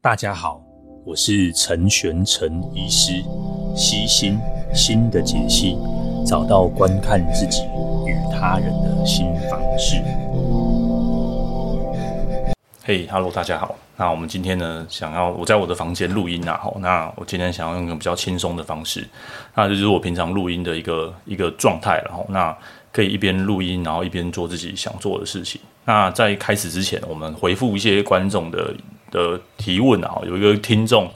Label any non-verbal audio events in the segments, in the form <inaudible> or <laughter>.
大家好，我是陈玄陈医师，悉心心的解析，找到观看自己与他人的新方式。嘿哈喽，大家好。那我们今天呢，想要我在我的房间录音啊，那我今天想要用一个比较轻松的方式，那就是我平常录音的一个一个状态，然后那可以一边录音，然后一边做自己想做的事情。那在开始之前，我们回复一些观众的。的提问啊，有一个听众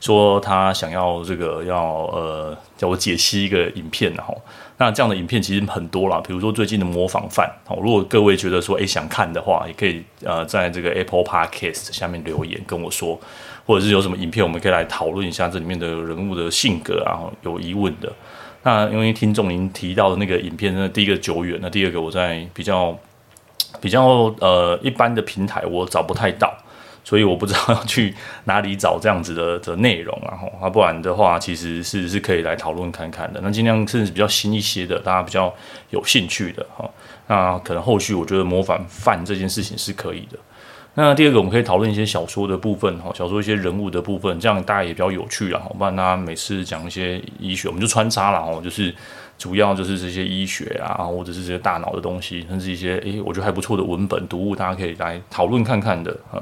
说他想要这个要呃叫我解析一个影片，然后那这样的影片其实很多啦，比如说最近的模仿犯，好，如果各位觉得说诶想看的话，也可以呃在这个 Apple Podcast 下面留言跟我说，或者是有什么影片我们可以来讨论一下这里面的人物的性格啊，有疑问的。那因为听众您提到的那个影片，那第一个久远，那第二个我在比较比较呃一般的平台我找不太到。所以我不知道要去哪里找这样子的 <laughs> 的内容，然后啊，不然的话，其实是是可以来讨论看看的。那尽量甚至比较新一些的，大家比较有兴趣的哈。那可能后续我觉得模仿犯这件事情是可以的。那第二个，我们可以讨论一些小说的部分哈，小说一些人物的部分，这样大家也比较有趣啦。不然大家每次讲一些医学，我们就穿插了哦，就是主要就是这些医学啊，或者是这些大脑的东西，甚至一些诶，我觉得还不错的文本读物，大家可以来讨论看看的哈。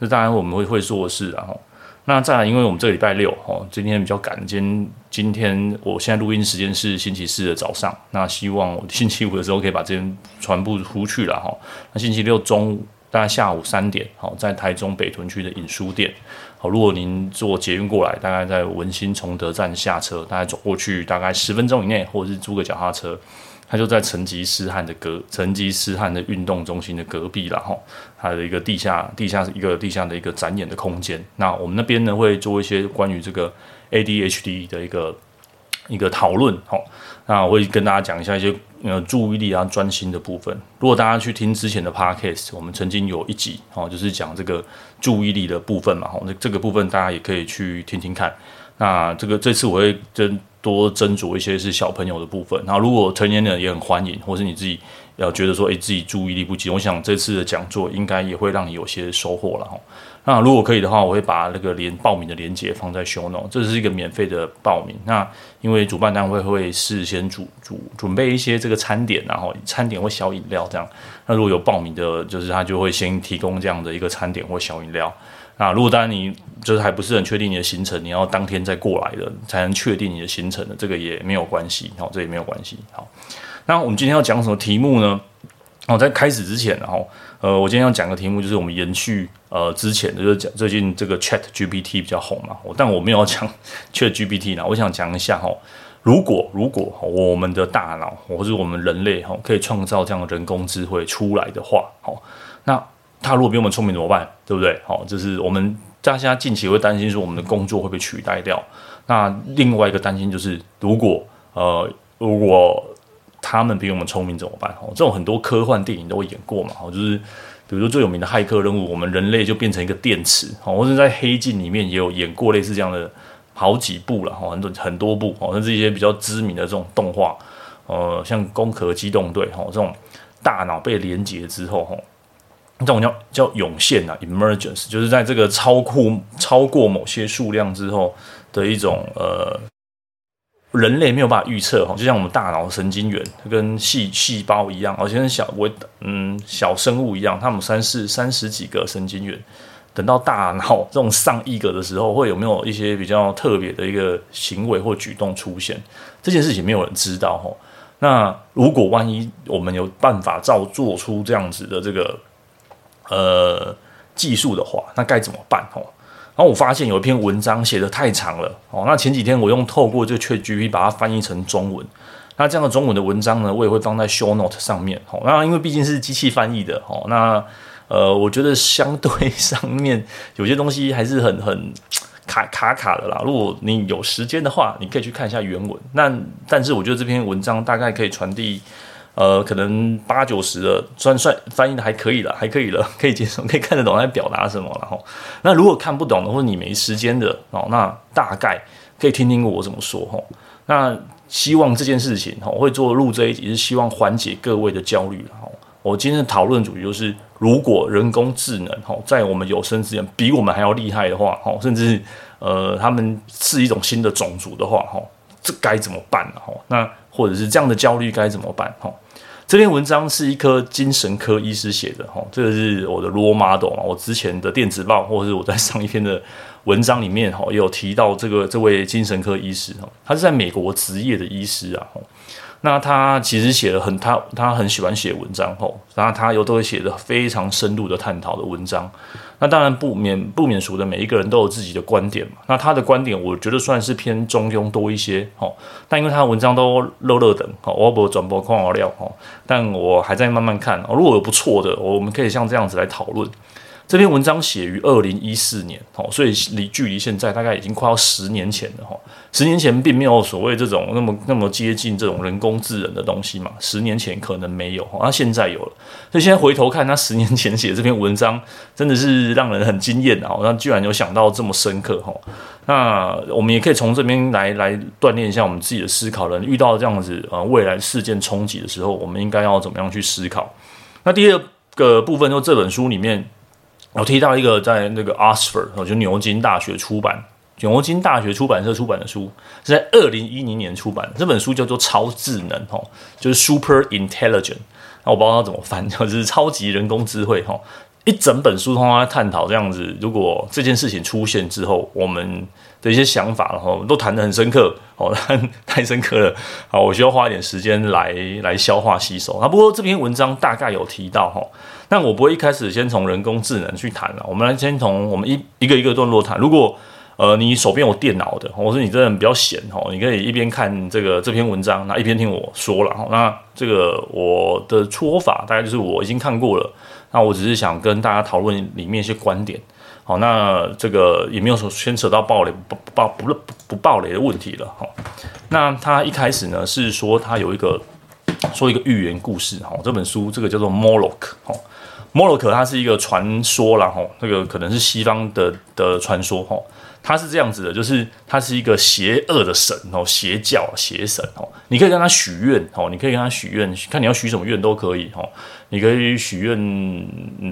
这当然我们会会做事，然后那再来，因为我们这个礼拜六哦，今天比较赶，今天今天我现在录音时间是星期四的早上，那希望我星期五的时候可以把这边传布出去了哈。那星期六中午大概下午三点，好，在台中北屯区的影书店，好，如果您坐捷运过来，大概在文心崇德站下车，大概走过去大概十分钟以内，或者是租个脚踏车。他就在成吉思汗的隔成吉思汗的运动中心的隔壁了哈，它的一个地下地下一个地下的一个展演的空间。那我们那边呢会做一些关于这个 ADHD 的一个一个讨论好。那我会跟大家讲一下一些呃注意力啊专心的部分。如果大家去听之前的 Podcast，我们曾经有一集哦，就是讲这个注意力的部分嘛哈。那这个部分大家也可以去听听看。那这个这次我会跟。多斟酌一些是小朋友的部分，那如果成年人也很欢迎，或是你自己要觉得说，诶，自己注意力不集中，我想这次的讲座应该也会让你有些收获了哈。那如果可以的话，我会把那个连报名的链接放在 show not 这是一个免费的报名。那因为主办单位会事先准准准备一些这个餐点，然后餐点或小饮料这样。那如果有报名的，就是他就会先提供这样的一个餐点或小饮料。啊如果当然你就是还不是很确定你的行程，你要当天再过来的才能确定你的行程的，这个也没有关系，好，这也没有关系。好，那我们今天要讲什么题目呢？哦，在开始之前，然后呃，我今天要讲个题目，就是我们延续呃之前的，就是讲最近这个 Chat GPT 比较红嘛，但我没有要讲 Chat GPT 呢，我想讲一下哈，如果如果我们的大脑或者我们人类哈可以创造这样的人工智慧出来的话，好，那。他如果比我们聪明怎么办？对不对？好，就是我们大家近期会担心说我们的工作会被取代掉。那另外一个担心就是，如果呃，如果他们比我们聪明怎么办？哦，这种很多科幻电影都会演过嘛。哦，就是比如说最有名的骇客任务，我们人类就变成一个电池。哦，或者在黑镜里面也有演过类似这样的好几部了。哦，很多很多部。哦，甚至一些比较知名的这种动画，呃，像《攻壳机动队》哦，这种大脑被连接之后，哦。这种叫叫涌现啊，emergence，就是在这个超过超过某些数量之后的一种呃，人类没有办法预测哈，就像我们大脑神经元跟细细胞一样，而且小我嗯小生物一样，它们三四三十几个神经元，等到大脑 <laughs> 这种上亿个的时候，会有没有一些比较特别的一个行为或举动出现？这件事情没有人知道哈。那如果万一我们有办法造做出这样子的这个。呃，技术的话，那该怎么办哦？然后我发现有一篇文章写的太长了哦。那前几天我用透过这个 ChatGPT 把它翻译成中文，那这样的中文的文章呢，我也会放在 Show Note 上面哦。那因为毕竟是机器翻译的哦，那呃，我觉得相对上面有些东西还是很很 <tsk> 卡卡卡的啦。如果你有时间的话，你可以去看一下原文。那但是我觉得这篇文章大概可以传递。呃，可能八九十的，算算翻译的还可以了，还可以了，<laughs> 可以接受，可以看得懂在表达什么。然后，那如果看不懂的，或者你没时间的哦，那大概可以听听我怎么说哈。那希望这件事情哈，我会做录这一集是希望缓解各位的焦虑。然后，我今天的讨论主题就是，如果人工智能哈在我们有生之年比我们还要厉害的话，哈，甚至呃他们是一种新的种族的话，哈，这该怎么办呢？哈，那或者是这样的焦虑该怎么办？哈，这篇文章是一颗精神科医师写的，哈，这个是我的 role model，我之前的电子报或者是我在上一篇的文章里面哈，也有提到这个这位精神科医师哈，他是在美国执业的医师啊。那他其实写了很他他很喜欢写文章吼，然后他又都会写的非常深入的探讨的文章。那当然不免不免俗的，每一个人都有自己的观点嘛。那他的观点，我觉得算是偏中庸多一些吼。但因为他的文章都热热的，我不转播看我料吼。但我还在慢慢看，如果有不错的，我们可以像这样子来讨论。这篇文章写于二零一四年，哦，所以离距离现在大概已经快要十年前了，哈。十年前并没有所谓这种那么那么接近这种人工智能的东西嘛。十年前可能没有，那现在有了。所以现在回头看他十年前写这篇文章，真的是让人很惊艳啊！那居然有想到这么深刻，哈。那我们也可以从这边来来锻炼一下我们自己的思考。人遇到这样子呃未来事件冲击的时候，我们应该要怎么样去思考？那第二个部分，就这本书里面。我提到一个在那个 Oxford，就牛津大学出版，牛津大学出版社出版的书，是在二零一零年出版的。这本书叫做《超智能》吼，就是 Super Intelligent。那我不知道它怎么翻，<laughs> 就是超级人工智慧哈。一整本书通常在探讨这样子，如果这件事情出现之后，我们的一些想法，然后都谈得很深刻，哦，<laughs> 太深刻了，好，我需要花一点时间来来消化吸收。啊，不过这篇文章大概有提到哈，但我不会一开始先从人工智能去谈了，我们来先从我们一一个一个段落谈。如果呃你手边有电脑的，或者是你真的比较闲哈，你可以一边看这个这篇文章，那一边听我说了。那这个我的说法大概就是我已经看过了。那我只是想跟大家讨论里面一些观点，好，那这个也没有说牵扯到暴雷不不爆不不不暴雷的问题了，哈。那他一开始呢是说他有一个说一个寓言故事，哈，这本书这个叫做 Moloch，哈，Moloch 它是一个传说啦，哈，这个可能是西方的的传说，哈。他是这样子的，就是他是一个邪恶的神哦，邪教邪神哦，你可以跟他许愿哦，你可以跟他许愿，看你要许什么愿都可以哦。你可以许愿，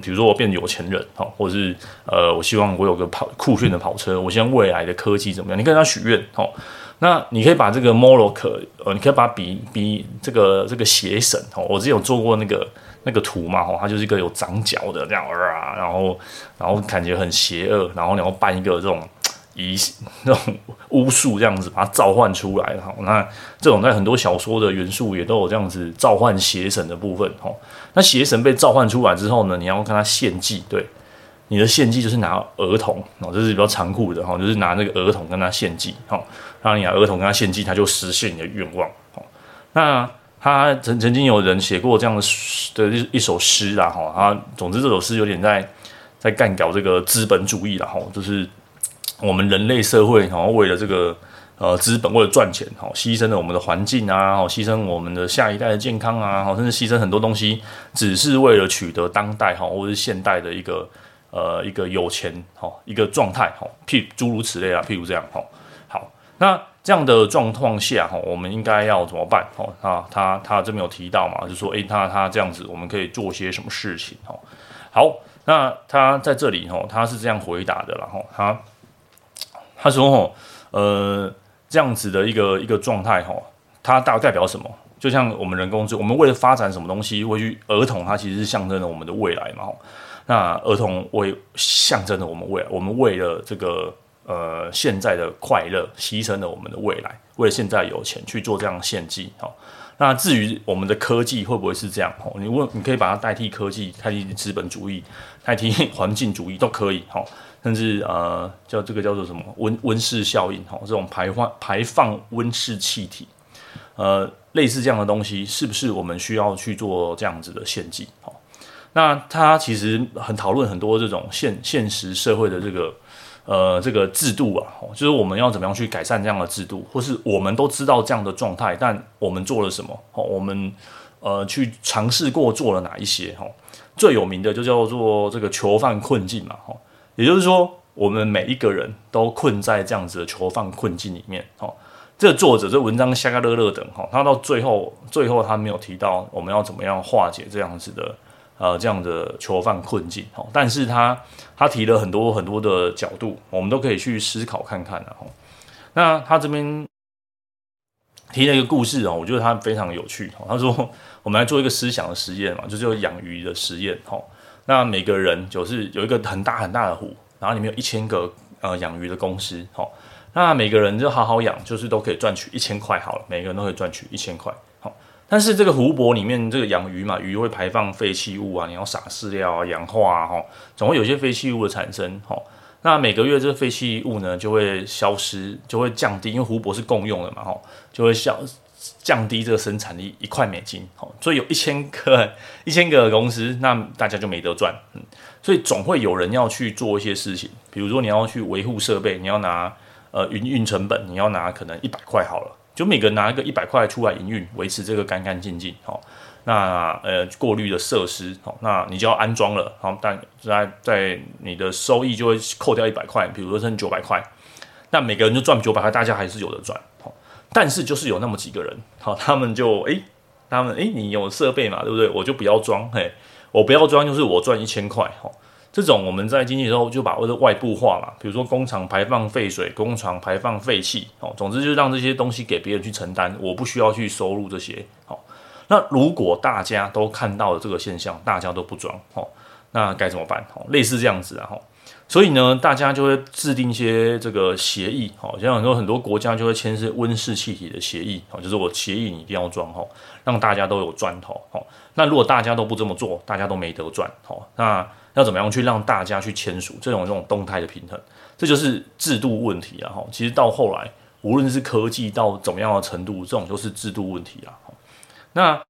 比如说我变有钱人哈，或者是呃，我希望我有个跑酷炫的跑车，我希望未来的科技怎么样？你跟他许愿哦。那你可以把这个 Moloch 呃，你可以把比比这个这个邪神哦，我之前有做过那个那个图嘛哈，它就是一个有长角的这样啊，然后然后感觉很邪恶，然后你要办一个这种。以那种巫术这样子把它召唤出来，哈，那这种在很多小说的元素也都有这样子召唤邪神的部分，哈。那邪神被召唤出来之后呢，你要跟他献祭，对，你的献祭就是拿儿童，哦，这是比较残酷的，哈，就是拿那个儿童跟他献祭，哈，让你拿儿童跟他献祭，他就实现你的愿望，哈。那他曾曾经有人写过这样的的一一首诗啦，哈，他总之这首诗有点在在干搞这个资本主义啦，哈，就是。我们人类社会，然后为了这个呃资本，为了赚钱，哈牺牲了我们的环境啊，好牺牲我们的下一代的健康啊，好甚至牺牲很多东西，只是为了取得当代哈或者是现代的一个呃一个有钱哈一个状态哈，譬诸如此类啊，譬如这样哈。好，那这样的状况下哈，我们应该要怎么办？哦，他他他这边有提到嘛，就说，诶，他他这样子，我们可以做些什么事情？哈，好，那他在这里哈，他是这样回答的，然后他。他说：“哦，呃，这样子的一个一个状态，吼，它大代表什么？就像我们人工智，我们为了发展什么东西，会去儿童，它其实是象征着我们的未来嘛。那儿童为象征着我们未来，我们为了这个呃现在的快乐，牺牲了我们的未来，为了现在有钱去做这样的献祭。好，那至于我们的科技会不会是这样？哦，你问，你可以把它代替科技，代替资本主义，代替环境主义都可以。吼。”甚至呃，叫这个叫做什么温温室效应哈，这种排放排放温室气体，呃，类似这样的东西，是不是我们需要去做这样子的献祭？好，那他其实很讨论很多这种现现实社会的这个呃这个制度啊，就是我们要怎么样去改善这样的制度，或是我们都知道这样的状态，但我们做了什么？哦，我们呃去尝试过做了哪一些？哈，最有名的就叫做这个囚犯困境嘛，哈。也就是说，我们每一个人都困在这样子的囚犯困境里面。哦，这作者这文章瞎个乐乐等哈，他到最后最后他没有提到我们要怎么样化解这样子的呃这样的囚犯困境哦，但是他他提了很多很多的角度，我们都可以去思考看看的哈。那他这边提了一个故事哦，我觉得他非常有趣。他说我们来做一个思想的实验嘛，就是养鱼的实验哈。那每个人就是有一个很大很大的湖，然后里面有一千个呃养鱼的公司哈。那每个人就好好养，就是都可以赚取一千块好了，每个人都可以赚取一千块。但是这个湖泊里面这个养鱼嘛，鱼会排放废弃物啊，你要撒饲料啊，氧化啊，哈，总会有些废弃物的产生。哈，那每个月这个废弃物呢就会消失，就会降低，因为湖泊是共用的嘛，哈，就会消降低这个生产力一块美金。好，所以有一千个 <laughs> 一千个公司，那大家就没得赚。嗯，所以总会有人要去做一些事情，比如说你要去维护设备，你要拿。呃，营运成本你要拿可能一百块好了，就每个人拿一个一百块出来营运，维持这个干干净净，好，那呃过滤的设施，好，那你就要安装了，好，但在在你的收益就会扣掉一百块，比如说剩九百块，那每个人就赚九百块，大家还是有的赚，好，但是就是有那么几个人，好，<laughs> 他们就诶、他们诶、你有设备嘛，对不对？我就不要装，嘿，我不要装，就是我赚一千块，好。这种我们在经济时候就把或者外部化嘛，比如说工厂排放废水、工厂排放废气，哦，总之就是让这些东西给别人去承担，我不需要去收入这些，好。那如果大家都看到了这个现象，大家都不装，哦，那该怎么办？哦，类似这样子啊，哈。所以呢，大家就会制定一些这个协议，好，像很多很多国家就会签订温室气体的协议，好，就是我协议你一定要装，哈，让大家都有赚头，哦。那如果大家都不这么做，大家都没得赚，哦，那。要怎么样去让大家去签署这种这种动态的平衡？这就是制度问题啊！哈，其实到后来，无论是科技到怎么样的程度，这种都是制度问题啊。那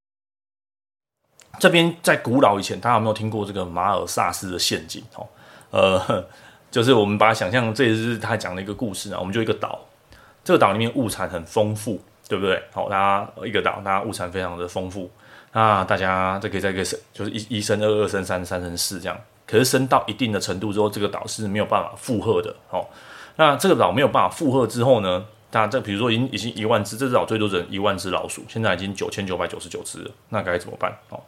这边在古老以前，大家有没有听过这个马尔萨斯的陷阱？哦，呃，就是我们把它想象，这也是他讲的一个故事啊。我们就一个岛，这个岛里面物产很丰富，对不对？好，大家一个岛，大家物产非常的丰富。那大家这可以再一个生，就是一一生二，二生三，三生四这样。可是升到一定的程度之后，这个岛是没有办法负荷的哦。那这个岛没有办法负荷之后呢？大家这比如说已经已经一万只，这只岛最多只能一万只老鼠，现在已经九千九百九十九只了，那该怎么办哦？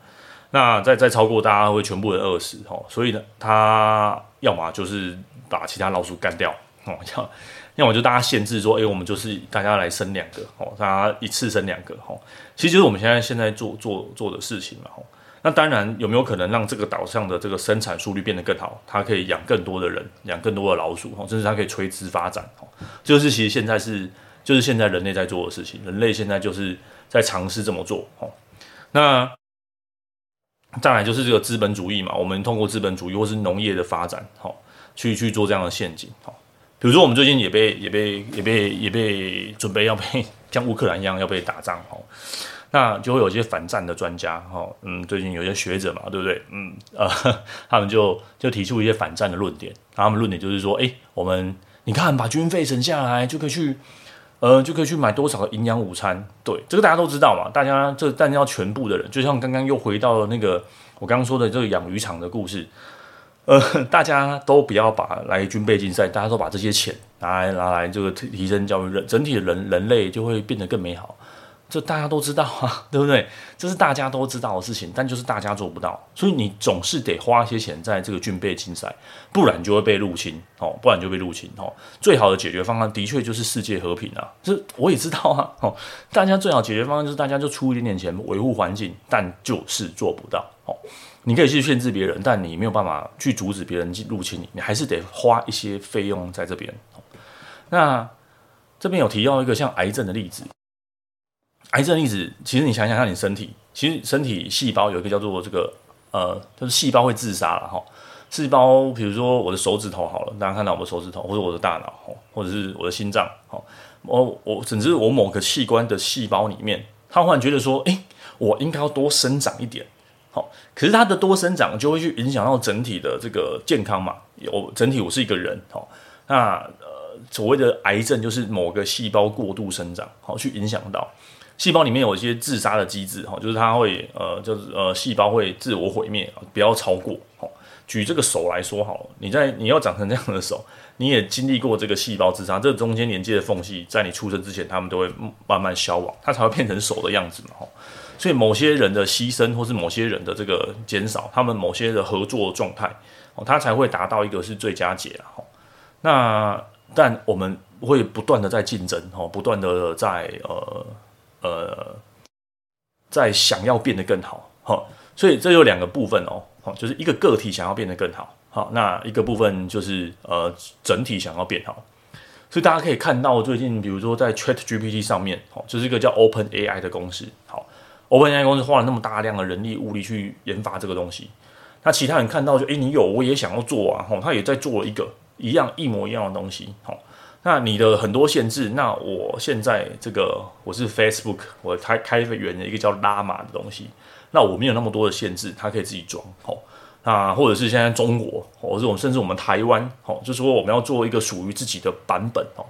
那再再超过，大家会全部人饿死哦。所以呢，他要么就是把其他老鼠干掉哦，要要么就大家限制说，哎，我们就是大家来生两个哦，大家一次生两个哦。其实就是我们现在现在做做做的事情嘛哦。那当然，有没有可能让这个岛上的这个生产速率变得更好？它可以养更多的人，养更多的老鼠，哦甚至它可以垂直发展，哦就是其实现在是，就是现在人类在做的事情。人类现在就是在尝试这么做，哦那再来就是这个资本主义嘛，我们通过资本主义或是农业的发展，哦去去做这样的陷阱，比如说我们最近也被也被也被也被准备要被像乌克兰一样要被打仗哦，那就会有一些反战的专家，哈，嗯，最近有些学者嘛，对不对？嗯，呃，<laughs> 他们就就提出一些反战的论点。他们论点就是说，哎，我们你看，把军费省下来，就可以去，呃，就可以去买多少个营养午餐。对，这个大家都知道嘛。大家这但要全部的人，就像刚刚又回到了那个我刚刚说的这个养鱼场的故事，呃，<laughs> 大家都不要把来军备竞赛，大家都把这些钱拿来拿来这个提升教育，人整体的人人类就会变得更美好。这大家都知道啊，对不对？这是大家都知道的事情，但就是大家做不到，所以你总是得花一些钱在这个军备竞赛，不然就会被入侵哦，不然就被入侵哦。最好的解决方案的确就是世界和平啊，这我也知道啊。哦，大家最好解决方案就是大家就出一点点钱维护环境，但就是做不到哦。你可以去限制别人，但你没有办法去阻止别人入侵你，你还是得花一些费用在这边。那这边有提到一个像癌症的例子。癌症例子，其实你想想看，你身体其实身体细胞有一个叫做这个呃，就是细胞会自杀了哈。细胞，比如说我的手指头好了，大家看到我的手指头，或者我的大脑，或者是我的心脏，好，我我甚至我某个器官的细胞里面，他忽然觉得说，哎，我应该要多生长一点，好，可是它的多生长就会去影响到整体的这个健康嘛。有整体我是一个人，好，那呃所谓的癌症就是某个细胞过度生长，好，去影响到。细胞里面有一些自杀的机制，哈，就是它会，呃，就是呃，细胞会自我毁灭，不要超过，举这个手来说好，你在你要长成这样的手，你也经历过这个细胞自杀，这、中间连接的缝隙，在你出生之前，他们都会慢慢消亡，它才会变成手的样子嘛。吼，所以某些人的牺牲，或是某些人的这个减少，他们某些的合作状态，哦，他才会达到一个是最佳解啊。那但我们会不断的在竞争，吼，不断的在呃呃，在想要变得更好，哈，所以这有两个部分哦。好，就是一个个体想要变得更好，好，那一个部分就是呃整体想要变好，所以大家可以看到最近，比如说在 Chat GPT 上面，好，就是一个叫 Open AI 的公司，好，Open AI 公司花了那么大量的人力物力去研发这个东西，那其他人看到就，诶，你有，我也想要做啊，吼，他也在做了一个一样一模一样的东西，吼，那你的很多限制，那我现在这个我是 Facebook，我开开源的一个叫 Llama 的东西。那我没有那么多的限制，它可以自己装，吼，那或者是现在中国，或者我们甚至我们台湾，吼，就是说我们要做一个属于自己的版本，哦，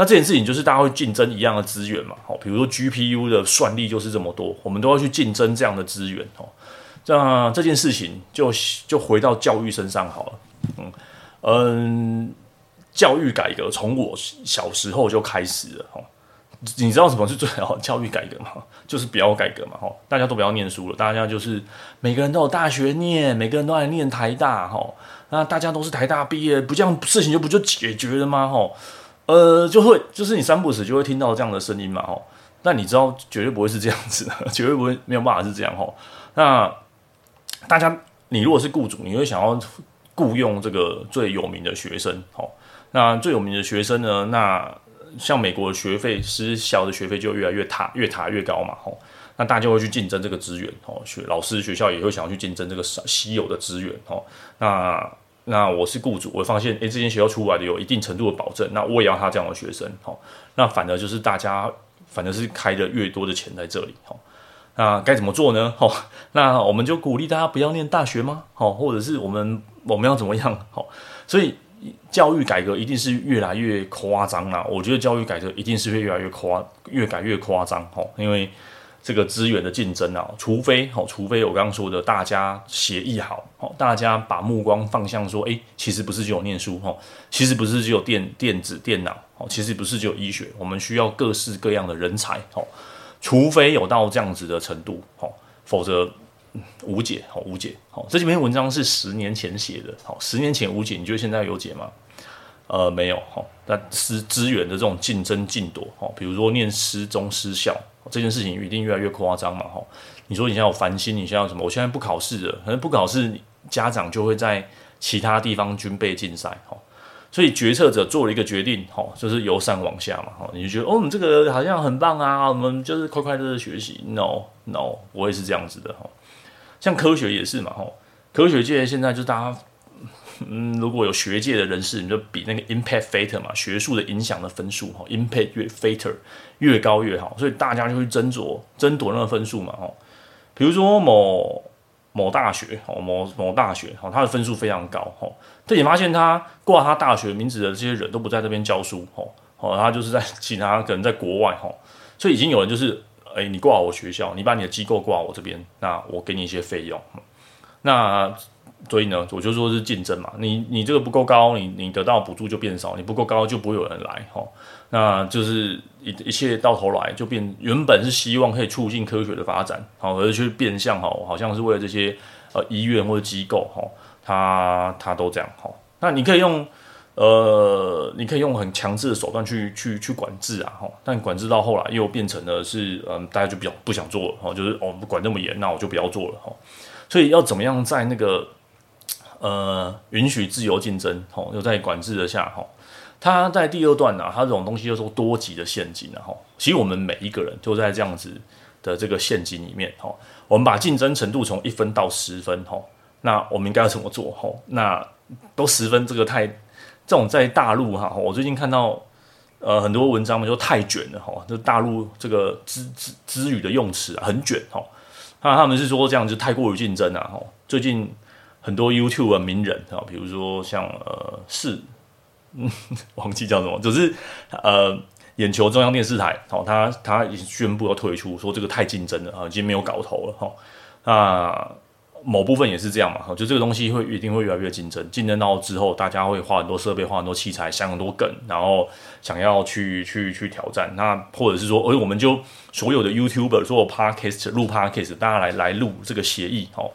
那这件事情就是大家会竞争一样的资源嘛，吼，比如说 GPU 的算力就是这么多，我们都要去竞争这样的资源，吼，那这件事情就就回到教育身上好了，嗯嗯，教育改革从我小时候就开始了，吼。你知道什么是最好教育改革吗？就是不要改革嘛，哈，大家都不要念书了，大家就是每个人都有大学念，每个人都来念台大，哈，那大家都是台大毕业，不这样事情就不就解决了吗？哈，呃，就会就是你三不时就会听到这样的声音嘛，吼，那你知道绝对不会是这样子的，<laughs> 绝对不会没有办法是这样，吼，那大家你如果是雇主，你会想要雇佣这个最有名的学生，哦，那最有名的学生呢，那。像美国的学费，私校的学费就越来越塔越塔越高嘛，吼，那大家就会去竞争这个资源，吼，学老师学校也会想要去竞争这个稀有的资源，哦，那那我是雇主，我发现，诶、这间学校出来的有一定程度的保证，那我也要他这样的学生，吼，那反而就是大家反而是开的越多的钱在这里，吼，那该怎么做呢？吼，那我们就鼓励大家不要念大学吗？吼，或者是我们我们要怎么样？吼，所以。教育改革一定是越来越夸张啦！我觉得教育改革一定是会越来越夸，越改越夸张吼，因为这个资源的竞争啊，除非吼，除非我刚刚说的大家协议好吼，大家把目光放向说，诶，其实不是只有念书哦，其实不是只有电电子电脑哦，其实不是只有医学，我们需要各式各样的人才哦，除非有到这样子的程度哦，否则。无解，好无解，好，这几篇文章是十年前写的，好，十年前无解，你觉得现在有解吗？呃，没有，哈，那资资源的这种竞争竞夺，哈，比如说念师中师校这件事情，一定越来越夸张嘛，哈，你说你现在有繁星，你现在有什么？我现在不考试了，可能不考试，家长就会在其他地方军备竞赛，哈，所以决策者做了一个决定，哈，就是由上往下嘛，哈，你就觉得哦，我们这个好像很棒啊，我们就是快快乐乐学习，no no，不会是这样子的，哈。像科学也是嘛，吼，科学界现在就大家，嗯，如果有学界的人士，你就比那个 impact factor 嘛，学术的影响的分数，哈，impact 越 factor 越高越好，所以大家就会争夺争夺那个分数嘛，吼，比如说某某大学，哦，某某大学，哦，他的分数非常高，吼，但你发现他挂他大学名字的这些人都不在这边教书，吼，哦，他就是在其他可能在国外，吼，所以已经有人就是。诶，你挂我学校，你把你的机构挂我这边，那我给你一些费用。那所以呢，我就说是竞争嘛。你你这个不够高，你你得到补助就变少；你不够高，就不会有人来。吼，那就是一一切到头来就变，原本是希望可以促进科学的发展，好，而去变相好，好像是为了这些呃医院或者机构，吼，他他都这样，吼。那你可以用。呃，你可以用很强制的手段去去去管制啊，吼，但管制到后来又变成了是，嗯，大家就比较不想做了，吼，就是哦，不管那么严，那我就不要做了，吼。所以要怎么样在那个呃允许自由竞争，吼，又在管制的下，吼，他在第二段呢、啊，他这种东西叫做多级的陷阱，然后，其实我们每一个人就在这样子的这个陷阱里面，吼，我们把竞争程度从一分到十分，吼，那我们应该要怎么做，吼？那都十分，这个太。这种在大陆哈，我最近看到呃很多文章嘛，就太卷了哈，就大陆这个资资资语的用词啊很卷哈，那他们是说这样就太过于竞争啊哈。最近很多 YouTube 的名人啊，比如说像呃是嗯 <laughs> 忘记叫什么，就是呃眼球中央电视台哦，他他已经宣布要退出，说这个太竞争了啊，已经没有搞头了哈。那某部分也是这样嘛，哈就这个东西会一定会越来越竞争，竞争到之后，大家会花很多设备，花很多器材，想很多梗，然后想要去去去挑战。那或者是说，而我们就所有的 YouTuber 做 Podcast 录 Podcast，大家来来录这个协议哦。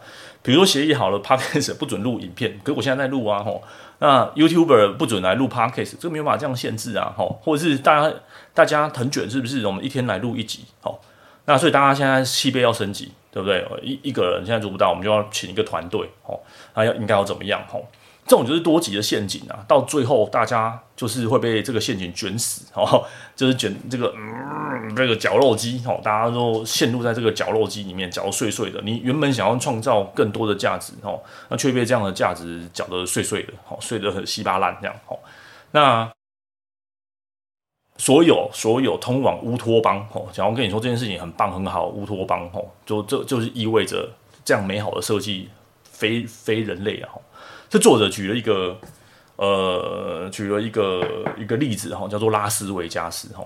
比如说协议好了，Podcast <laughs> 不准录影片，可是我现在在录啊吼。那 YouTuber 不准来录 Podcast，这个没有办法这样限制啊吼。或者是大家大家很卷，是不是？我们一天来录一集，吼。那所以大家现在设备要升级。对不对？一一个人现在做不到，我们就要请一个团队吼。那要应该要怎么样？吼，这种就是多级的陷阱啊。到最后，大家就是会被这个陷阱卷死 <laughs> 哦，就是卷这个嗯，这个绞肉机哦，大家都陷入在这个绞肉机里面，绞碎碎的。你原本想要创造更多的价值哦，那却被这样的价值绞得碎碎的，哦，碎得很稀巴烂这样。哦，那。所有所有通往乌托邦哦，假如跟你说这件事情很棒很好，乌托邦哦，就这就是意味着这样美好的设计非非人类啊！作者举了一个呃，举了一个一个例子哈，叫做拉斯维加斯哈。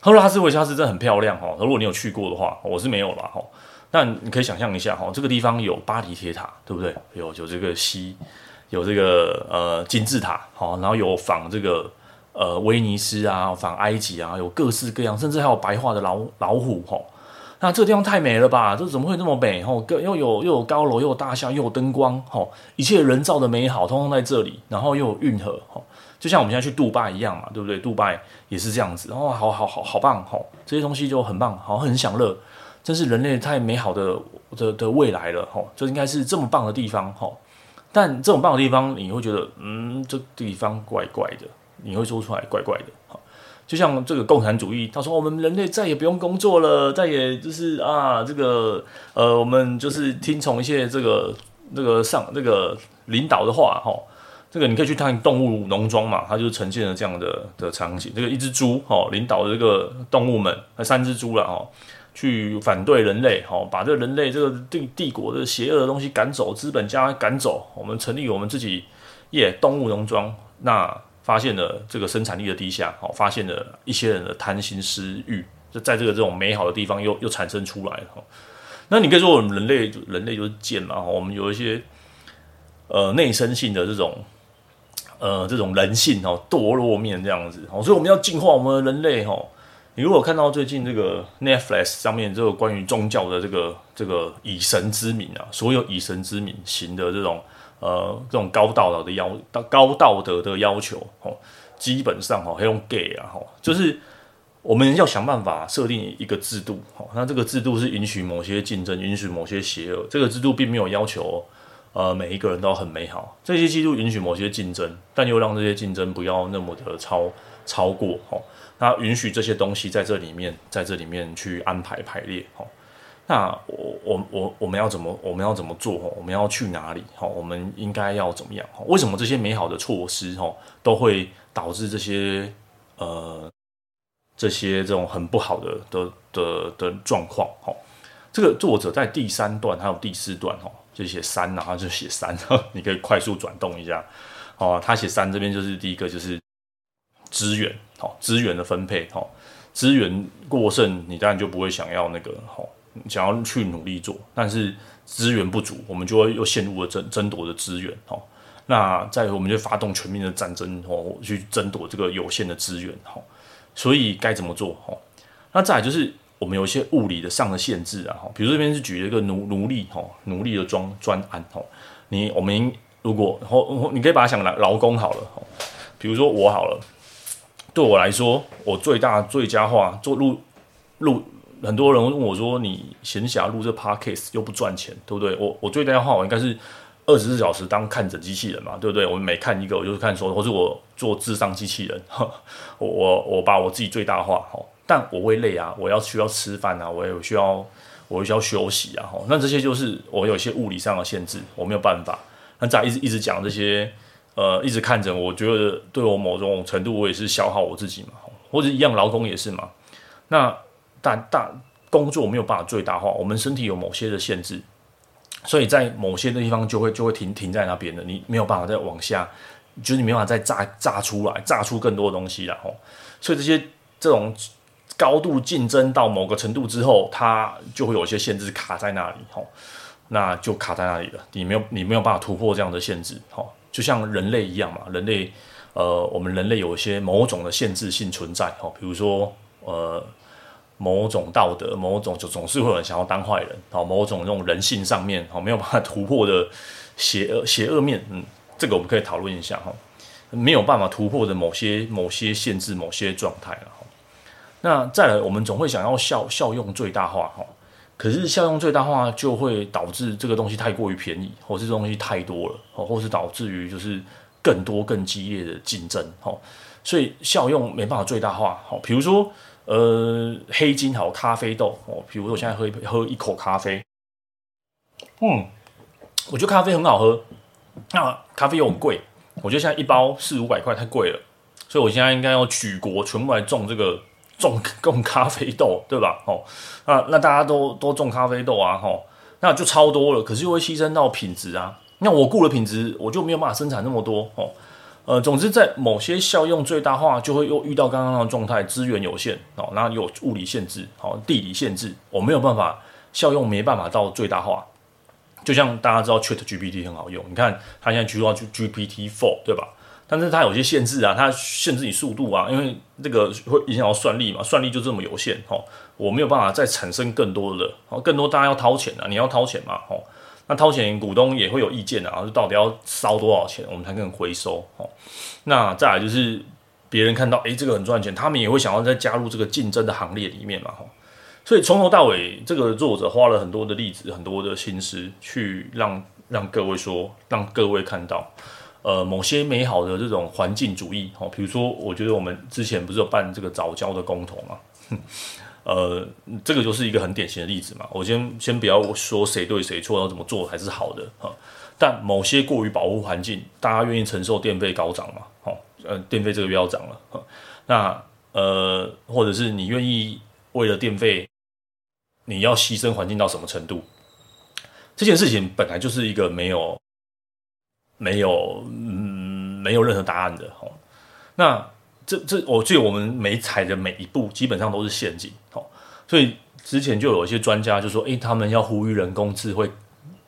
他说拉斯维加斯真的很漂亮哈，如果你有去过的话，我是没有了哈。但你可以想象一下哈，这个地方有巴黎铁塔，对不对？有有这个西，有这个呃金字塔，好，然后有仿这个。呃，威尼斯啊，仿埃及啊，有各式各样，甚至还有白化的老老虎哈。那这个地方太美了吧？这怎么会这么美吼？又有又有高楼，又有大厦，又有灯光吼，一切人造的美好通通在这里。然后又有运河吼，就像我们现在去杜拜一样嘛，对不对？杜拜也是这样子。哦，好好好好棒吼，这些东西就很棒，好很享乐，真是人类太美好的的的未来了吼，就应该是这么棒的地方吼。但这种棒的地方，你会觉得，嗯，这地方怪怪的。你会说出来怪怪的，好，就像这个共产主义，他说我们人类再也不用工作了，再也就是啊，这个呃，我们就是听从一些这个这个上这个领导的话，哈，这个你可以去看动物农庄嘛，它就呈现了这样的的场景，这个一只猪，哈，领导的这个动物们，那三只猪了，哈，去反对人类，哈，把这个人类这个帝帝国的邪恶的东西赶走，资本家赶走，我们成立我们自己耶动物农庄，那。发现了这个生产力的低下，好，发现了一些人的贪心私欲，就在这个这种美好的地方又又产生出来了。那你可以说我们人类人类就是贱嘛，我们有一些呃内生性的这种呃这种人性哦堕落面这样子，所以我们要净化我们的人类哈。你如果看到最近这个 Netflix 上面这个关于宗教的这个这个以神之名啊，所有以神之名行的这种。呃，这种高道德的要高道德的要求，哦，基本上哈，还用 gay 啊，哈，就是我们要想办法设定一个制度，哈，那这个制度是允许某些竞争，允许某些邪恶。这个制度并没有要求，呃，每一个人都很美好。这些制度允许某些竞争，但又让这些竞争不要那么的超超过，哈，那允许这些东西在这里面，在这里面去安排排列，哈。那我我我我们要怎么我们要怎么做？我们要去哪里？哈，我们应该要怎么样？为什么这些美好的措施哈都会导致这些呃这些这种很不好的的的的状况？哈，这个作者在第三段还有第四段哈就写三，然后就写三，你可以快速转动一下。哦，他写三这边就是第一个就是资源，哈，资源的分配，哈，资源过剩，你当然就不会想要那个，哈。想要去努力做，但是资源不足，我们就会又陷入了争争夺的资源哦。那再我们就发动全面的战争哦，去争夺这个有限的资源哦。所以该怎么做哦？那再来就是我们有一些物理的上的限制啊哈。比如这边是举了一个奴奴隶哦，奴隶的专专案哦。你我们如果然你可以把它想来劳工好了哦。比如说我好了，对我来说，我最大最佳化做录录。很多人问我说：“你闲暇录这 podcast 又不赚钱，对不对？”我我最大的话，我应该是二十四小时当看诊机器人嘛，对不对？我每看一个，我就是看说，或者我做智商机器人，<laughs> 我我我把我自己最大化，但我会累啊，我要需要吃饭啊，我也需要我需要休息啊哈，那这些就是我有一些物理上的限制，我没有办法。那再一直一直讲这些，呃，一直看诊，我觉得对我某种程度，我也是消耗我自己嘛，或者一样劳工也是嘛，那。但大工作没有办法最大化，我们身体有某些的限制，所以在某些的地方就会就会停停在那边的，你没有办法再往下，就是你没办法再炸炸出来，炸出更多的东西了吼。所以这些这种高度竞争到某个程度之后，它就会有一些限制卡在那里吼。那就卡在那里了，你没有你没有办法突破这样的限制，哈，就像人类一样嘛，人类，呃，我们人类有一些某种的限制性存在，哦，比如说，呃，某种道德，某种就总是会有人想要当坏人，好，某种这种人性上面，好，没有办法突破的邪恶邪恶面，嗯，这个我们可以讨论一下，哈，没有办法突破的某些某些限制，某些状态了，哈，那再来，我们总会想要效效用最大化，哈。可是效用最大化就会导致这个东西太过于便宜，或是这东西太多了，哦，或是导致于就是更多更激烈的竞争，哦，所以效用没办法最大化，好，比如说呃黑金好咖啡豆，哦，比如说我现在喝一喝一口咖啡，嗯，我觉得咖啡很好喝，那咖啡又很贵，我觉得现在一包四五百块太贵了，所以我现在应该要举国全部来种这个。种种咖啡豆，对吧？哦，那那大家都都种咖啡豆啊，吼，那就超多了，可是又会牺牲到品质啊。那我顾了品质，我就没有办法生产那么多，哦，呃，总之在某些效用最大化，就会又遇到刚刚那个状态，资源有限，哦，那有物理限制，哦，地理限制，我没有办法效用，没办法到最大化。就像大家知道 ChatGPT 很好用，你看它现在去到 GPT Four，对吧？但是它有些限制啊，它限制你速度啊，因为这个会影响到算力嘛，算力就这么有限哦，我没有办法再产生更多的哦，更多大家要掏钱啊，你要掏钱嘛哦，那掏钱股东也会有意见啊，就到底要烧多少钱，我们才能回收哦。那再来就是别人看到诶，这个很赚钱，他们也会想要再加入这个竞争的行列里面嘛哈。所以从头到尾，这个作者花了很多的例子，很多的心思去让让各位说，让各位看到。呃，某些美好的这种环境主义，哦，比如说，我觉得我们之前不是有办这个早教的公投嘛，呃，这个就是一个很典型的例子嘛。我先先不要说谁对谁错，要怎么做才是好的哈。但某些过于保护环境，大家愿意承受电费高涨嘛？哦，呃，电费这个月要涨了，那呃，或者是你愿意为了电费，你要牺牲环境到什么程度？这件事情本来就是一个没有。没有，嗯，没有任何答案的哦。那这这，我觉得我们每踩的每一步，基本上都是陷阱哦。所以之前就有一些专家就说，诶，他们要呼吁人工智慧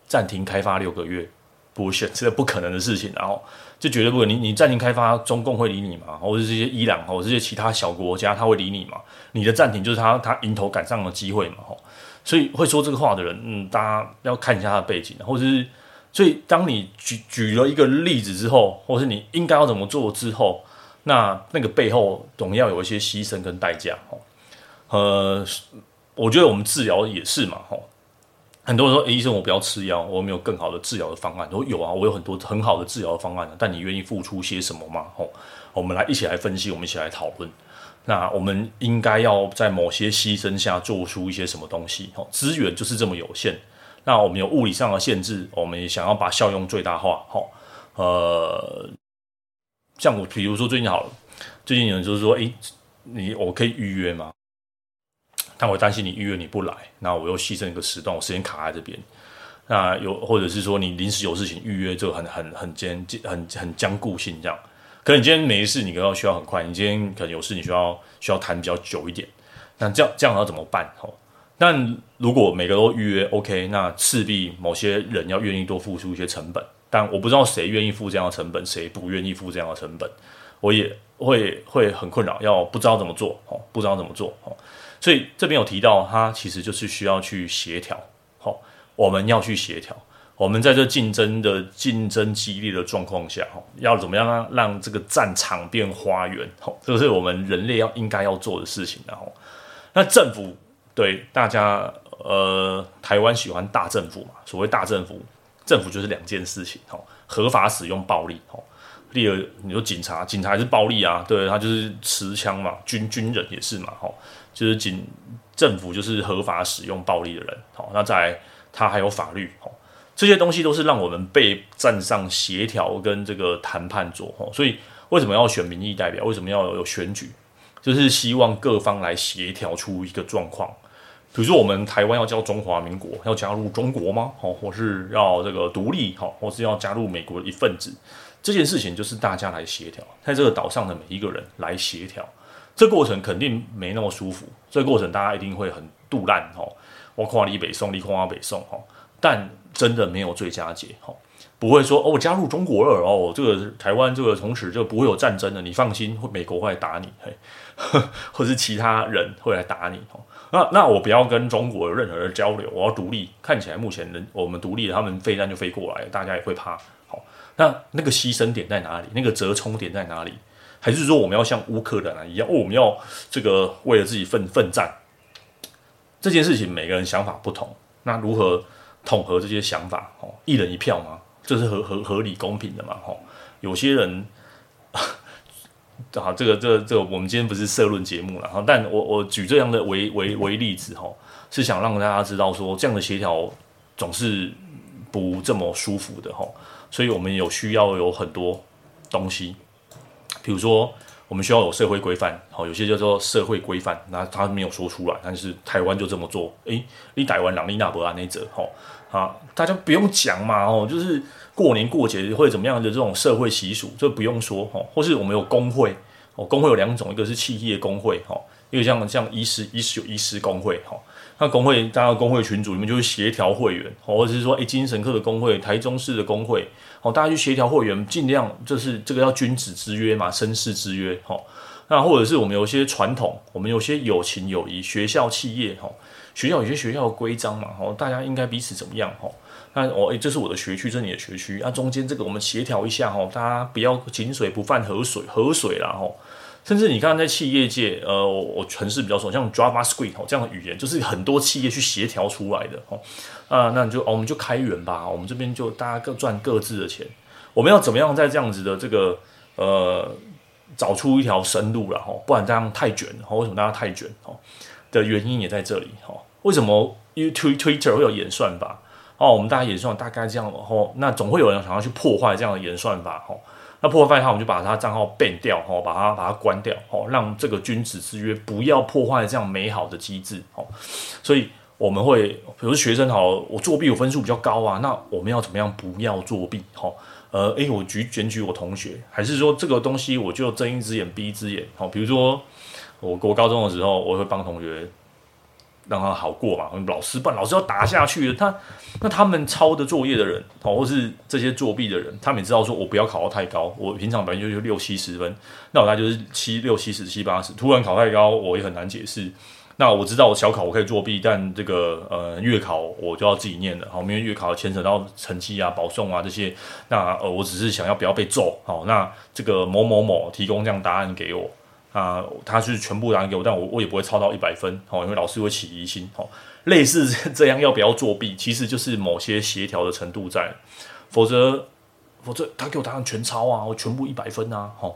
暂停开发六个月，不选，这不可能的事情。然后就绝对不可能，你你暂停开发，中共会理你吗？或者这些伊朗，或者这些其他小国家，他会理你吗？你的暂停就是他他迎头赶上的机会嘛。吼，所以会说这个话的人，嗯，大家要看一下他的背景，或者是。所以，当你举举了一个例子之后，或是你应该要怎么做之后，那那个背后总要有一些牺牲跟代价。呃，我觉得我们治疗也是嘛。吼很多人说，欸，医生，我不要吃药，我没有更好的治疗的方案。我说有啊，我有很多很好的治疗的方案，但你愿意付出些什么吗？吼，我们来一起来分析，我们一起来讨论。那我们应该要在某些牺牲下做出一些什么东西？吼，资源就是这么有限。那我们有物理上的限制，我们也想要把效用最大化，吼，呃，像我比如说最近好了，最近有人就是说，诶，你我可以预约吗？但我担心你预约你不来，那我又牺牲一个时段，我时间卡在这边。那有或者是说你临时有事情预约，就很很很艰很很僵固性这样。可能你今天没事，你可能需要很快；你今天可能有事，你需要需要谈比较久一点。那这样这样要怎么办？哦？但如果每个都预约 OK，那势必某些人要愿意多付出一些成本。但我不知道谁愿意付这样的成本，谁不愿意付这样的成本，我也会会很困扰，要不知道怎么做哦，不知道怎么做哦。所以这边有提到，它其实就是需要去协调，哦，我们要去协调。我们在这竞争的竞争激烈的状况下，哦要怎么样让让这个战场变花园？哦，这个是我们人类要应该要做的事情。然后，那政府。对大家，呃，台湾喜欢大政府嘛？所谓大政府，政府就是两件事情，吼，合法使用暴力，吼。第二，你说警察，警察还是暴力啊？对，他就是持枪嘛，军军人也是嘛，吼，就是警政府就是合法使用暴力的人，好，那再来，他还有法律，吼，这些东西都是让我们被站上协调跟这个谈判桌，吼，所以为什么要选民意代表？为什么要有选举？就是希望各方来协调出一个状况。比如说，我们台湾要叫中华民国，要加入中国吗？好，或是要这个独立，好，或是要加入美国的一份子，这件事情就是大家来协调，在这个岛上的每一个人来协调，这过程肯定没那么舒服，这过程大家一定会很赌烂，哈，我夸你北宋，你夸我北宋，哈，但真的没有最佳解，哈，不会说哦，我加入中国了哦，这个台湾这个从此就不会有战争了，你放心，会美国会来打你，嘿，<laughs> 或是其他人会来打你，哈，那那我不要跟中国有任何的交流，我要独立。看起来目前人我们独立，他们飞弹就飞过来，大家也会怕，好，那那个牺牲点在哪里？那个折冲点在哪里？还是说我们要像乌克兰一样，哦，我们要这个为了自己奋奋战？这件事情每个人想法不同，那如何统合这些想法？哦，一人一票吗？这是合合合理公平的嘛？哦，有些人，好这个这个这个，我们今天不是社论节目了哈，但我我举这样的为为为例子哈，是想让大家知道说，这样的协调总是不这么舒服的哈，所以我们有需要有很多东西，比如说。我们需要有社会规范，好，有些叫做社会规范，那他没有说出来，但是台湾就这么做，诶，你台湾人你那不安那者，吼，啊，大家不用讲嘛，哦，就是过年过节会怎么样的这种社会习俗，这不用说，吼，或是我们有工会，哦，工会有两种，一个是企业工会，吼，一个像像医师，医师有医师工会，吼。那工会，大家工会群组里面就会协调会员，或者是说，诶，精神科的工会、台中市的工会，哦，大家去协调会员，尽量就是这个叫君子之约嘛，绅士之约，好，那或者是我们有些传统，我们有些友情友谊，学校企业，哈，学校有些学校的规章嘛，哈，大家应该彼此怎么样，哈，那我诶，这是我的学区，这是你的学区，啊，中间这个我们协调一下，哈，大家不要井水不犯河水，河水啦，哈。甚至你看，在企业界，呃，我我城市比较熟，像 JavaScript 这样的语言，就是很多企业去协调出来的哦。啊，那你就、哦、我们就开源吧，我们这边就大家各赚各自的钱。我们要怎么样在这样子的这个呃，找出一条生路了哈？不然这样太卷了。为什么大家太卷？哦的原因也在这里哈。为什么 YouTube Twitter 会有演算法？哦，我们大家演算大概这样，然后那总会有人想要去破坏这样的演算法哈。那破坏它，我们就把他账号 ban 掉，吼，把它把它关掉，吼，让这个君子之约不要破坏这样美好的机制，吼。所以我们会，比如学生好，我作弊我分数比较高啊，那我们要怎么样不要作弊，吼？呃，诶，我举检举我同学，还是说这个东西我就睁一只眼闭一只眼，好，比如说我我高中的时候，我会帮同学。让他好过嘛？老师不然老师要打下去了。他那他们抄的作业的人，哦，或是这些作弊的人，他们也知道说，我不要考到太高。我平常本来就六七十分，那我大概就是七六七十七八十。突然考太高，我也很难解释。那我知道我小考我可以作弊，但这个呃月考我就要自己念了。好，因为月考牵扯到成绩啊、保送啊这些。那呃，我只是想要不要被揍。好，那这个某某某提供这样答案给我。啊，他是全部答案给我，但我我也不会抄到一百分，哦，因为老师会起疑心，哦，类似这样要不要作弊，其实就是某些协调的程度在，否则否则他给我答案全抄啊，我全部一百分啊，哦，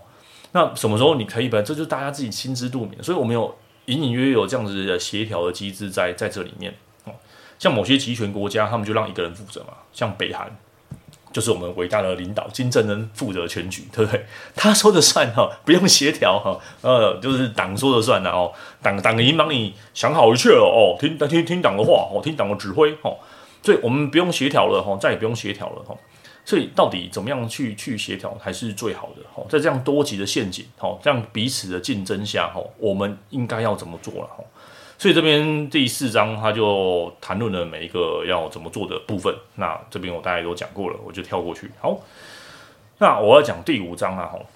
那什么时候你可以本这就是大家自己心知肚明，所以我们有隐隐约约有这样子的协调的机制在在这里面，哦，像某些集权国家，他们就让一个人负责嘛，像北韩。就是我们伟大的领导金正恩负责全局，对不对？他说的算哈，<laughs> 不用协调哈，呃，就是党说的算然后党党已经帮你想好一切了哦，听听听党的话哦，听党的指挥哦，所以我们不用协调了哈，再也不用协调了哈。所以到底怎么样去去协调才是最好的哈？在这样多级的陷阱哈，这样彼此的竞争下哈，我们应该要怎么做了哈？所以这边第四章他就谈论了每一个要怎么做的部分。那这边我大概都讲过了，我就跳过去。好，那我要讲第五章啊，吼，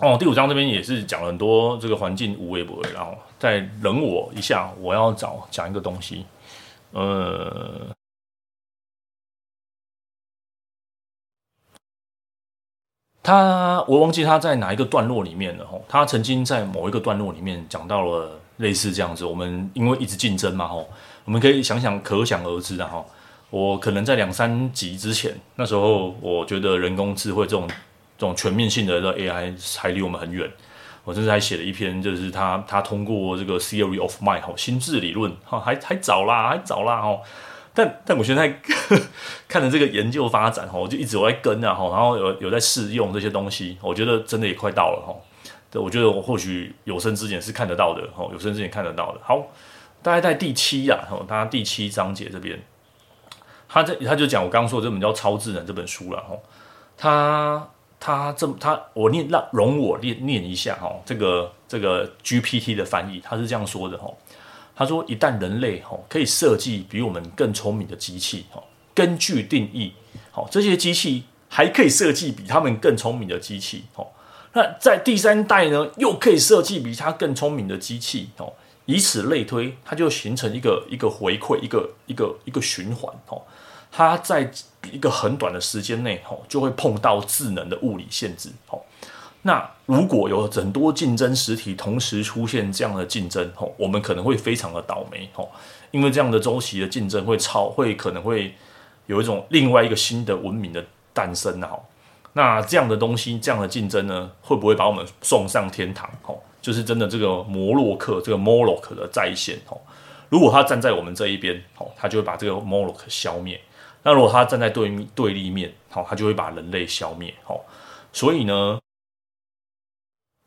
哦，第五章这边也是讲了很多这个环境无微不为，然后再冷我一下，我要找讲一个东西，呃，他我忘记他在哪一个段落里面了，吼，他曾经在某一个段落里面讲到了。类似这样子，我们因为一直竞争嘛，吼，我们可以想想，可想而知的哈。我可能在两三集之前，那时候我觉得人工智慧这种这种全面性的 AI 还离我们很远。我甚至还写了一篇，就是他他通过这个 Theory of Mind 吼，心智理论哈，还还早啦，还早啦吼。但但我现在 <laughs> 看着这个研究发展哈，我就一直我在跟啊哈，然后有有在试用这些东西，我觉得真的也快到了哈。对，我觉得我或许有生之年是看得到的，哦，有生之年看得到的。好，大概在第七呀，哦，大家第七章节这边，他这他就讲我刚刚说的这本叫《超智能》这本书了，哦，他他这他我念让容我念念一下，哦，这个这个 GPT 的翻译，他是这样说的，哦，他说一旦人类，哦，可以设计比我们更聪明的机器，哦，根据定义，好，这些机器还可以设计比他们更聪明的机器，好，那在第三代呢，又可以设计比它更聪明的机器，哦，以此类推，它就形成一个一个回馈，一个一个一个循环，哦，它在一个很短的时间内，哦，就会碰到智能的物理限制，哦，那如果有很多竞争实体同时出现这样的竞争，哦，我们可能会非常的倒霉，哦，因为这样的周期的竞争会超，会可能会。有一种另外一个新的文明的诞生啊，那这样的东西，这样的竞争呢，会不会把我们送上天堂？吼，就是真的这个摩洛克，这个摩洛克的再现。吼，如果他站在我们这一边，吼，他就会把这个摩洛克消灭；那如果他站在对对立面，好，他就会把人类消灭。吼，所以呢，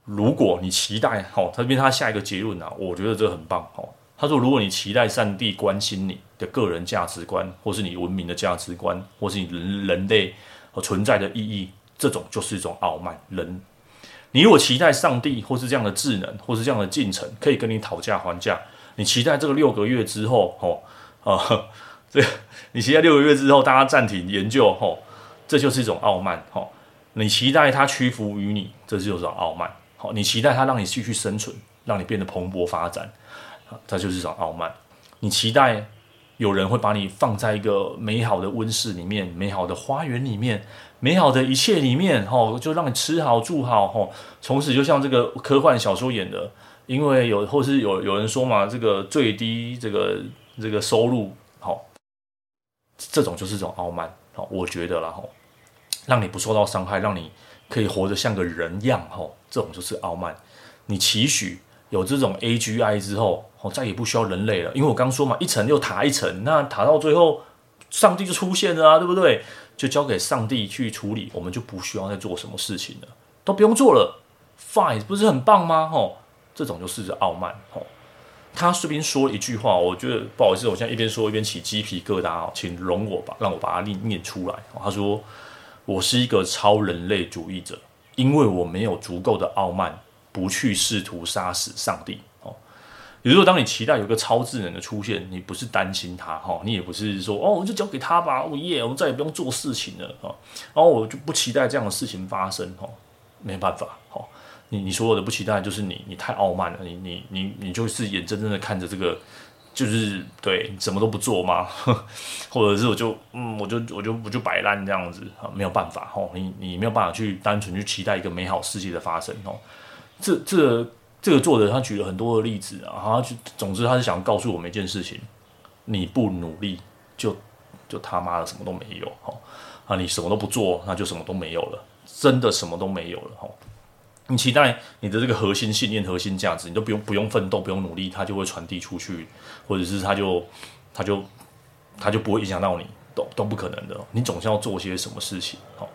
如果你期待，吼，这边他下一个结论啊，我觉得这很棒。吼，他说，如果你期待上帝关心你。的个人价值观，或是你文明的价值观，或是你人人类和存在的意义，这种就是一种傲慢。人，你如果期待上帝或是这样的智能，或是这样的进程，可以跟你讨价还价，你期待这个六个月之后，哦，啊，这你期待六个月之后大家暂停研究，哦，这就是一种傲慢，哦，你期待他屈服于你，这就是傲慢，好，你期待他让你继续生存，让你变得蓬勃发展，这就是一种傲慢，你期待。有人会把你放在一个美好的温室里面，美好的花园里面，美好的一切里面，吼，就让你吃好住好，吼，从此就像这个科幻小说演的，因为有或是有有人说嘛，这个最低这个这个收入，吼，这种就是一种傲慢，好，我觉得啦，吼，让你不受到伤害，让你可以活得像个人样，吼，这种就是傲慢，你期许。有这种 AGI 之后，哦，再也不需要人类了，因为我刚说嘛，一层又塔一层，那塔到最后，上帝就出现了啊，对不对？就交给上帝去处理，我们就不需要再做什么事情了，都不用做了，Fine，不是很棒吗？吼，这种就是傲慢，吼。他随便说了一句话，我觉得不好意思，我现在一边说一边起鸡皮疙瘩，请容我吧，让我把它念念出来。他说：“我是一个超人类主义者，因为我没有足够的傲慢。”不去试图杀死上帝哦。也就是说，当你期待有个超智能的出现，你不是担心他哈，你也不是说哦，我就交给他吧，我耶，我们再也不用做事情了啊。然后我就不期待这样的事情发生哈，没办法哈。你你所有的不期待，就是你你太傲慢了，你你你你就是眼睁睁的看着这个，就是对什么都不做吗？<laughs> 或者是我就嗯，我就我就我就摆烂这样子啊，没有办法哈。你你没有办法去单纯去期待一个美好世界的发生哦。这这这个作者他举了很多的例子啊，他就总之他是想告诉我们一件事情：你不努力就就他妈的什么都没有哈啊！你什么都不做，那就什么都没有了，真的什么都没有了哈！你期待你的这个核心信念、核心价值，你都不用不用奋斗、不用努力，它就会传递出去，或者是它就它就它就不会影响到你，都都不可能的。你总是要做些什么事情哈，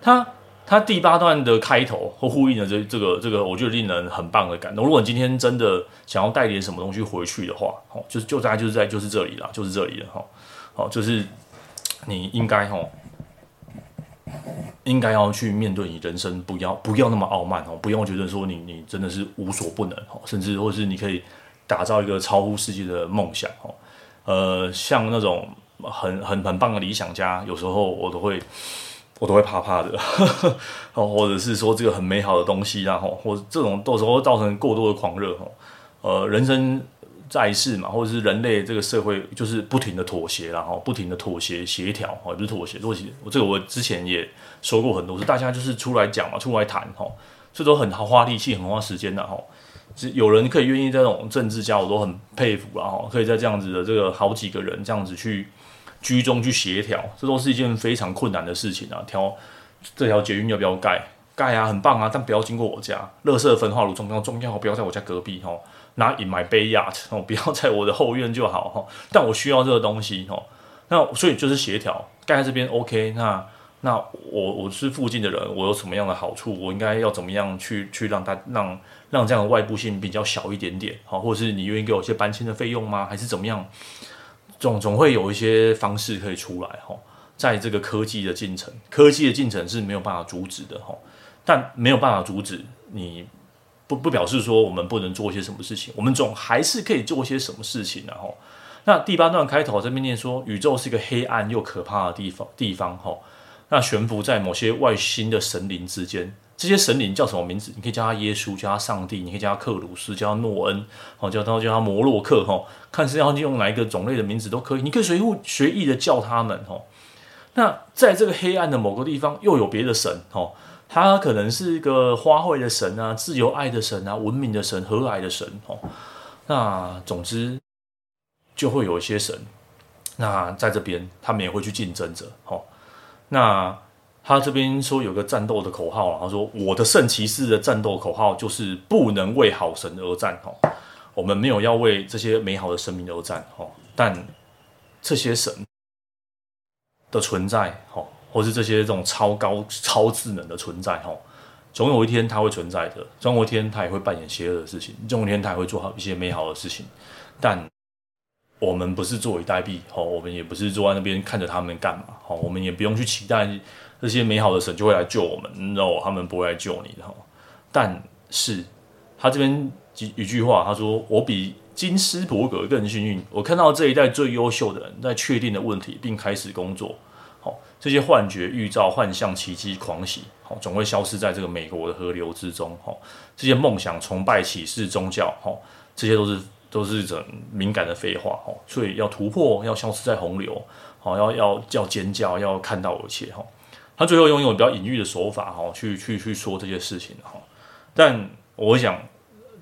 他。他第八段的开头和呼应的这这个这个，我觉得令人很棒的感动。如果你今天真的想要带点什么东西回去的话，哦，就是就大概就是在就是这里了，就是这里了，哈，好，就是你应该哈，应该要去面对你人生，不要不要那么傲慢哦，不要觉得说你你真的是无所不能哦，甚至或是你可以打造一个超乎世界的梦想哦，呃，像那种很很很棒的理想家，有时候我都会。我都会怕怕的，<laughs> 哦，或者是说这个很美好的东西，然后或这种到时候造成过多的狂热哦，呃，人生在世嘛，或者是人类这个社会就是不停的妥协，然后不停的妥协协调，哦，不是妥协，妥协，我这个我之前也说过很多次，大家就是出来讲嘛，出来谈，哈，这都很花力气，很花时间的，哈，是有人可以愿意这种政治家，我都很佩服，然后可以在这样子的这个好几个人这样子去。居中去协调，这都是一件非常困难的事情啊！调这条捷运要不要盖？盖啊，很棒啊，但不要经过我家。垃圾焚化炉重要重要，不要在我家隔壁哈。拿 in my backyard 哦，不要在我的后院就好哈。但我需要这个东西哈。那所以就是协调，盖在这边 OK 那。那那我我是附近的人，我有什么样的好处？我应该要怎么样去去让他让让这样的外部性比较小一点点？好，或者是你愿意给我一些搬迁的费用吗？还是怎么样？总总会有一些方式可以出来哈，在这个科技的进程，科技的进程是没有办法阻止的哈，但没有办法阻止你，不不表示说我们不能做些什么事情，我们总还是可以做些什么事情然后，那第八段开头这边念说，宇宙是一个黑暗又可怕的地方，地方哈。那悬浮在某些外星的神灵之间，这些神灵叫什么名字？你可以叫他耶稣，叫他上帝，你可以叫他克鲁斯，叫他诺恩，哦，叫他叫他摩洛克，哈，看是要用哪一个种类的名字都可以，你可以随乎随意的叫他们，哈。那在这个黑暗的某个地方，又有别的神，哈，他可能是一个花卉的神啊，自由爱的神啊，文明的神，和蔼的神，哦。那总之就会有一些神，那在这边他们也会去竞争着，哦。那他这边说有个战斗的口号，他说我的圣骑士的战斗口号就是不能为好神而战哦，我们没有要为这些美好的生命而战哦，但这些神的存在哦，或是这些这种超高超智能的存在哦，总有一天它会存在的，总有一天它也会扮演邪恶的事情，总有一天它也会做好一些美好的事情，但。我们不是坐以待毙，好，我们也不是坐在那边看着他们干嘛，好，我们也不用去期待这些美好的神就会来救我们，no，他们不会来救你的，但是他这边几一句话，他说：“我比金斯伯格更幸运，我看到这一代最优秀的人在确定的问题，并开始工作。这些幻觉、预兆、幻象、奇迹、狂喜，好，总会消失在这个美国的河流之中。好，这些梦想、崇拜、启示、宗教，好，这些都是。”都是一种敏感的废话哦，所以要突破，要消失在洪流，好，要要要尖叫，要看到一切哈。他最后用一种比较隐喻的手法哈，去去去说这些事情哈。但我想，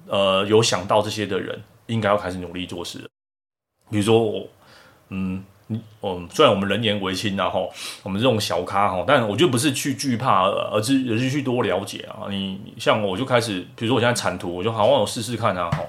呃，有想到这些的人，应该要开始努力做事。比如说我，嗯。嗯，虽然我们人言为轻然后，我们这种小咖哈，但我觉得不是去惧怕，而是而是去多了解啊。你像我就开始，比如说我现在产图，我就好好试试看啊，哈。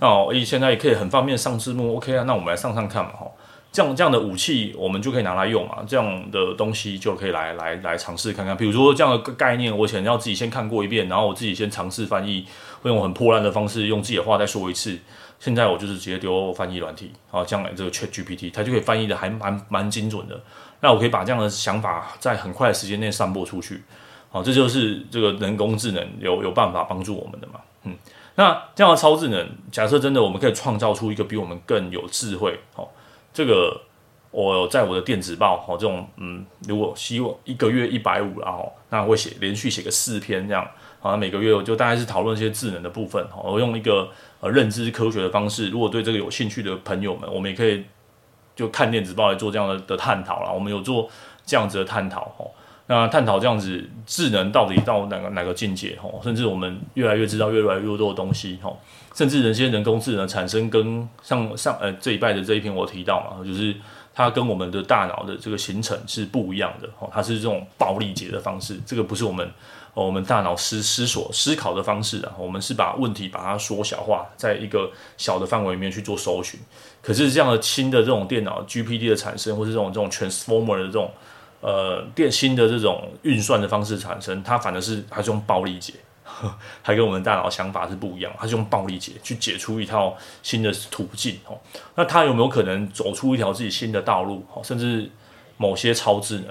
那现在也可以很方便上字幕，OK 啊，那我们来上上看嘛，哈。这样这样的武器，我们就可以拿来用嘛。这样的东西就可以来来来尝试看看。比如说这样的概念，我以前要自己先看过一遍，然后我自己先尝试翻译，会用很破烂的方式，用自己的话再说一次。现在我就是直接丢翻译软体，好，将来这个 ChatGPT 它就可以翻译的还蛮蛮精准的。那我可以把这样的想法在很快的时间内散播出去，好，这就是这个人工智能有有办法帮助我们的嘛，嗯，那这样的超智能，假设真的我们可以创造出一个比我们更有智慧，好，这个我在我的电子报，好，这种嗯，如果希望一个月一百五，然后那会写连续写个四篇这样。啊，每个月我就大概是讨论一些智能的部分。哈，我用一个呃认知科学的方式，如果对这个有兴趣的朋友们，我们也可以就看电子报来做这样的的探讨啦。我们有做这样子的探讨，哦，那探讨这样子智能到底到哪个哪个境界，哦，甚至我们越来越知道越来越多的东西，哈，甚至人些人工智能产生跟上上呃这一拜的这一篇我提到嘛，就是它跟我们的大脑的这个形成是不一样的，哦，它是这种暴力解的方式，这个不是我们。我们大脑思思索思考的方式啊，我们是把问题把它缩小化，在一个小的范围里面去做搜寻。可是这样的新的这种电脑 GPT 的产生，或是这种这种 Transformer 的这种呃电新的这种运算的方式产生，它反而是还是用暴力解，<laughs> 还跟我们大脑想法是不一样，它是用暴力解去解出一套新的途径哦。那它有没有可能走出一条自己新的道路？甚至某些超智能？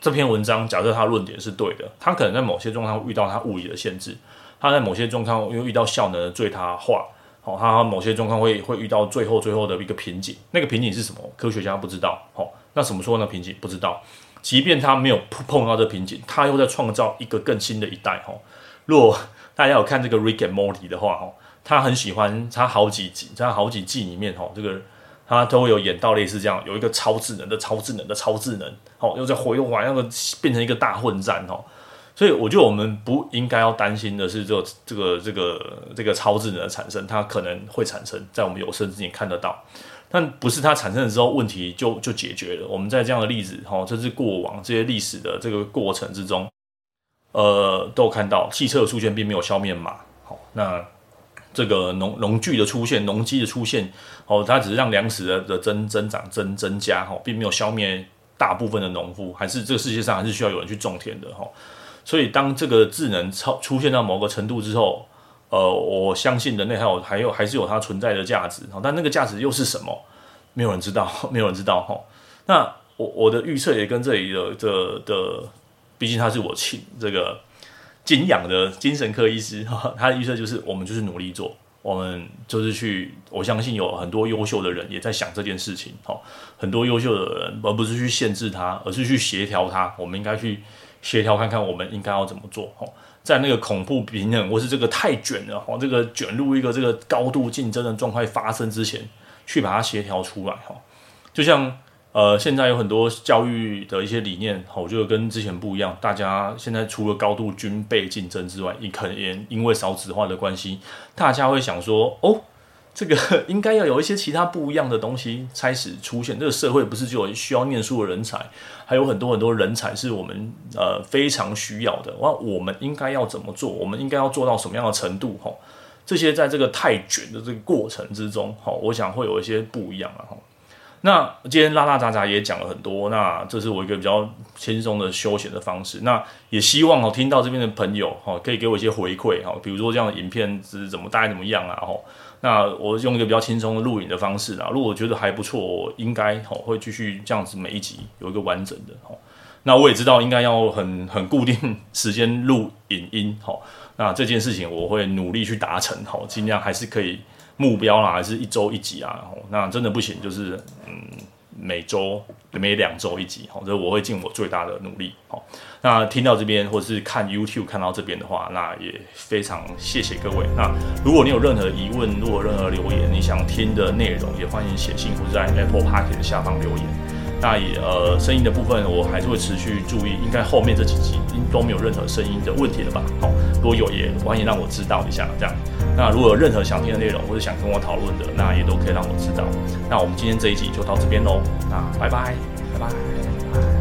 这篇文章假设他论点是对的，他可能在某些状况遇到他物理的限制，他在某些状况又遇到效能的最大化，好，他某些状况会会遇到最后最后的一个瓶颈，那个瓶颈是什么？科学家不知道，好，那什么时候那瓶颈不知道？即便他没有碰碰到这瓶颈，他又在创造一个更新的一代，哦。如果大家有看这个 Rick and Morty 的话，哦，他很喜欢他好几集，他好几季里面，哦，这个。他都有演到类似这样，有一个超智能的、超智能的、超智能，哦，又在回又往那个变成一个大混战哦。所以我觉得我们不应该要担心的是，这、这个、这个、这个超智能的产生，它可能会产生在我们有生之年看得到，但不是它产生的时候问题就就解决了。我们在这样的例子，哈，这是过往这些历史的这个过程之中，呃，都有看到汽车的出现并没有消灭马，好，那。这个农农具的出现，农机的出现，哦，它只是让粮食的增增长增增加，哈，并没有消灭大部分的农夫，还是这个世界上还是需要有人去种田的，哈。所以当这个智能超出现到某个程度之后，呃，我相信人类还有还有还是有它存在的价值，但那个价值又是什么？没有人知道，没有人知道，哈。那我我的预测也跟这里的的的，毕竟他是我亲这个。敬仰的精神科医师，<laughs> 他的预测就是我们就是努力做，我们就是去，我相信有很多优秀的人也在想这件事情，哈，很多优秀的人，而不是去限制他，而是去协调他。我们应该去协调看看，我们应该要怎么做，哈，在那个恐怖平衡或是这个太卷了，哈，这个卷入一个这个高度竞争的状态发生之前，去把它协调出来，哈，就像。呃，现在有很多教育的一些理念，我觉得跟之前不一样。大家现在除了高度军备竞争之外，也可能因为少子化的关系，大家会想说，哦，这个应该要有一些其他不一样的东西开始出现。这个社会不是就有需要念书的人才，还有很多很多人才是我们呃非常需要的。那我们应该要怎么做？我们应该要做到什么样的程度？哈，这些在这个太卷的这个过程之中，哈，我想会有一些不一样啊，哈。那今天拉拉杂杂也讲了很多，那这是我一个比较轻松的休闲的方式。那也希望哦，听到这边的朋友哈，可以给我一些回馈哈，比如说这样的影片是怎么大概怎么样啊？哈，那我用一个比较轻松的录影的方式啊，如果我觉得还不错，我应该哦会继续这样子每一集有一个完整的哈。那我也知道应该要很很固定时间录影音哈。那这件事情我会努力去达成哈，尽量还是可以。目标啦，还是一周一集啊？那真的不行，就是嗯，每周每两周一集，好，这我会尽我最大的努力，好。那听到这边或者是看 YouTube 看到这边的话，那也非常谢谢各位。那如果你有任何疑问，如果任何留言，你想听的内容，也欢迎写信或者在 Apple Park 的下方留言。那也呃，声音的部分我还是会持续注意，应该后面这几集应都没有任何声音的问题了吧？好，如果有也欢迎让我知道一下，这样。那如果有任何想听的内容或者想跟我讨论的，那也都可以让我知道。那我们今天这一集就到这边喽，那拜拜，拜拜。拜拜。